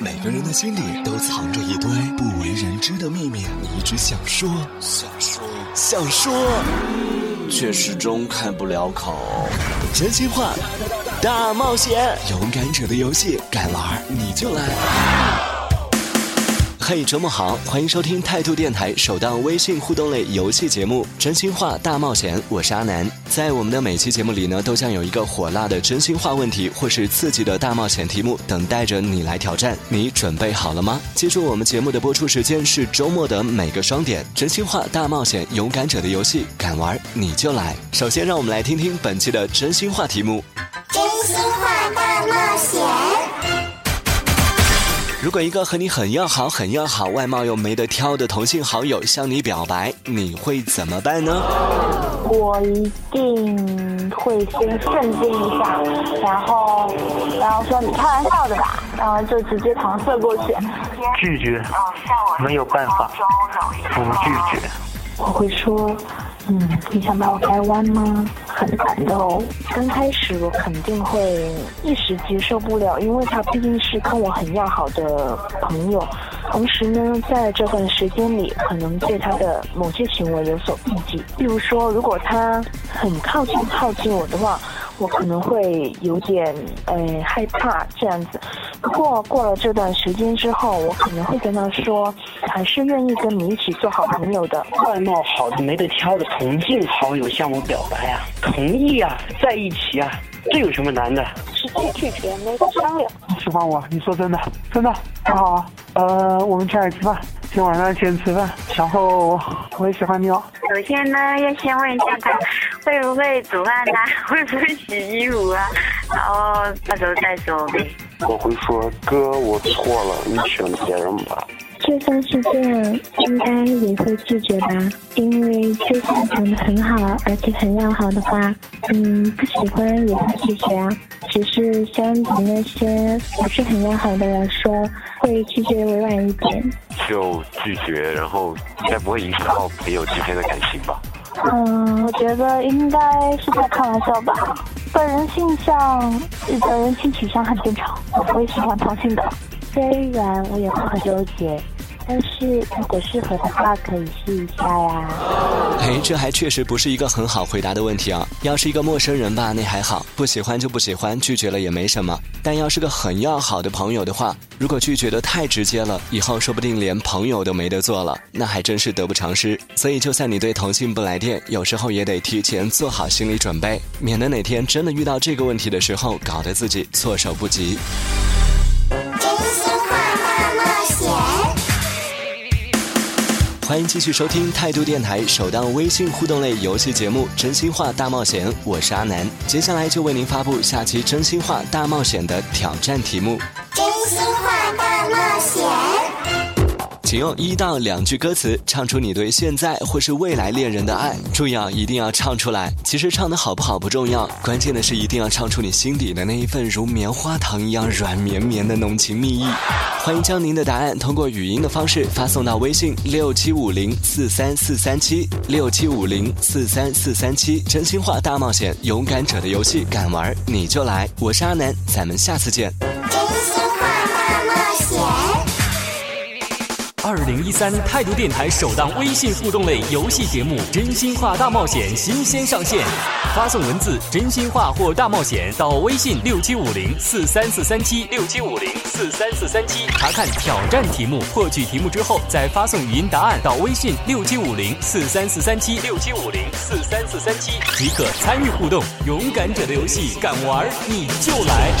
每个人的心里都藏着一堆不为人知的秘密，你一直想说，想说，想说，却始终开不了口。真心话，大冒险，勇敢者的游戏，敢玩你就来。嘿，周末好，欢迎收听态度电台首档微信互动类游戏节目《真心话大冒险》，我是阿南。在我们的每期节目里呢，都将有一个火辣的真心话问题，或是刺激的大冒险题目等待着你来挑战。你准备好了吗？记住，我们节目的播出时间是周末的每个双点。真心话大冒险，勇敢者的游戏，敢玩你就来。首先，让我们来听听本期的真心话题目：真心话大冒险。如果一个和你很要好、很要好、外貌又没得挑的同性好友向你表白，你会怎么办呢？我一定会先镇定一下，然后，然后说你开玩笑的吧，然后就直接搪塞过去。拒绝，没有办法，不拒绝。我会说。嗯，你想把我掰弯吗？很难的哦。刚开始我肯定会一时接受不了，因为他毕竟是跟我很要好的朋友。同时呢，在这段时间里，可能对他的某些行为有所顾忌。比如说，如果他很靠近靠近我的话。我可能会有点呃害怕这样子，不过过了这段时间之后，我可能会跟他说，还是愿意跟你一起做好朋友的。外貌好的没得挑的同性好友向我表白啊，同意啊，在一起啊，这有什么难的？直接拒绝，没得商量。你喜欢我？你说真的？真的？那好啊，呃，我们去哪里吃饭？今天晚上先吃饭，然后我也喜欢你哦。首先呢，要先问一下他会不会煮饭啊，会不会洗衣服啊，然后到时候再说呗。我会说哥，我错了，你选别人吧。就算是这样，应该也会拒绝吧？因为就算长得很好，而且很要好的话，嗯，不喜欢也会拒绝啊。只是相比那些不是很要好的来说，会拒绝委婉一点。就拒绝，然后应该不会影响到朋友之间的感情吧？嗯，我觉得应该是在开玩笑吧。本人性向，本人性取向很正常，我也喜欢同性的。虽然我也会很纠结。但是如果适合的话，可以试一下呀。哎，这还确实不是一个很好回答的问题啊。要是一个陌生人吧，那还好，不喜欢就不喜欢，拒绝了也没什么。但要是个很要好的朋友的话，如果拒绝的太直接了，以后说不定连朋友都没得做了，那还真是得不偿失。所以，就算你对同性不来电，有时候也得提前做好心理准备，免得哪天真的遇到这个问题的时候，搞得自己措手不及。欢迎继续收听态度电台首档微信互动类游戏节目《真心话大冒险》，我是阿南，接下来就为您发布下期《真心话大冒险》的挑战题目。真心话大冒险。请用一到两句歌词唱出你对现在或是未来恋人的爱。注意啊，一定要唱出来。其实唱的好不好不重要，关键的是一定要唱出你心底的那一份如棉花糖一样软绵绵的浓情蜜意。欢迎将您的答案通过语音的方式发送到微信六七五零四三四三七六七五零四三四三七。真心话大冒险，勇敢者的游戏，敢玩你就来。我是阿南，咱们下次见。二零一三态度电台首档微信互动类游戏节目《真心话大冒险》新鲜上线，发送文字“真心话”或“大冒险”到微信六七五零四三四三七六七五零四三四三七，查看挑战题目，获取题目之后再发送语音答案到微信六七五零四三四三七六七五零四三四三七，即可参与互动。勇敢者的游戏，敢玩你就来。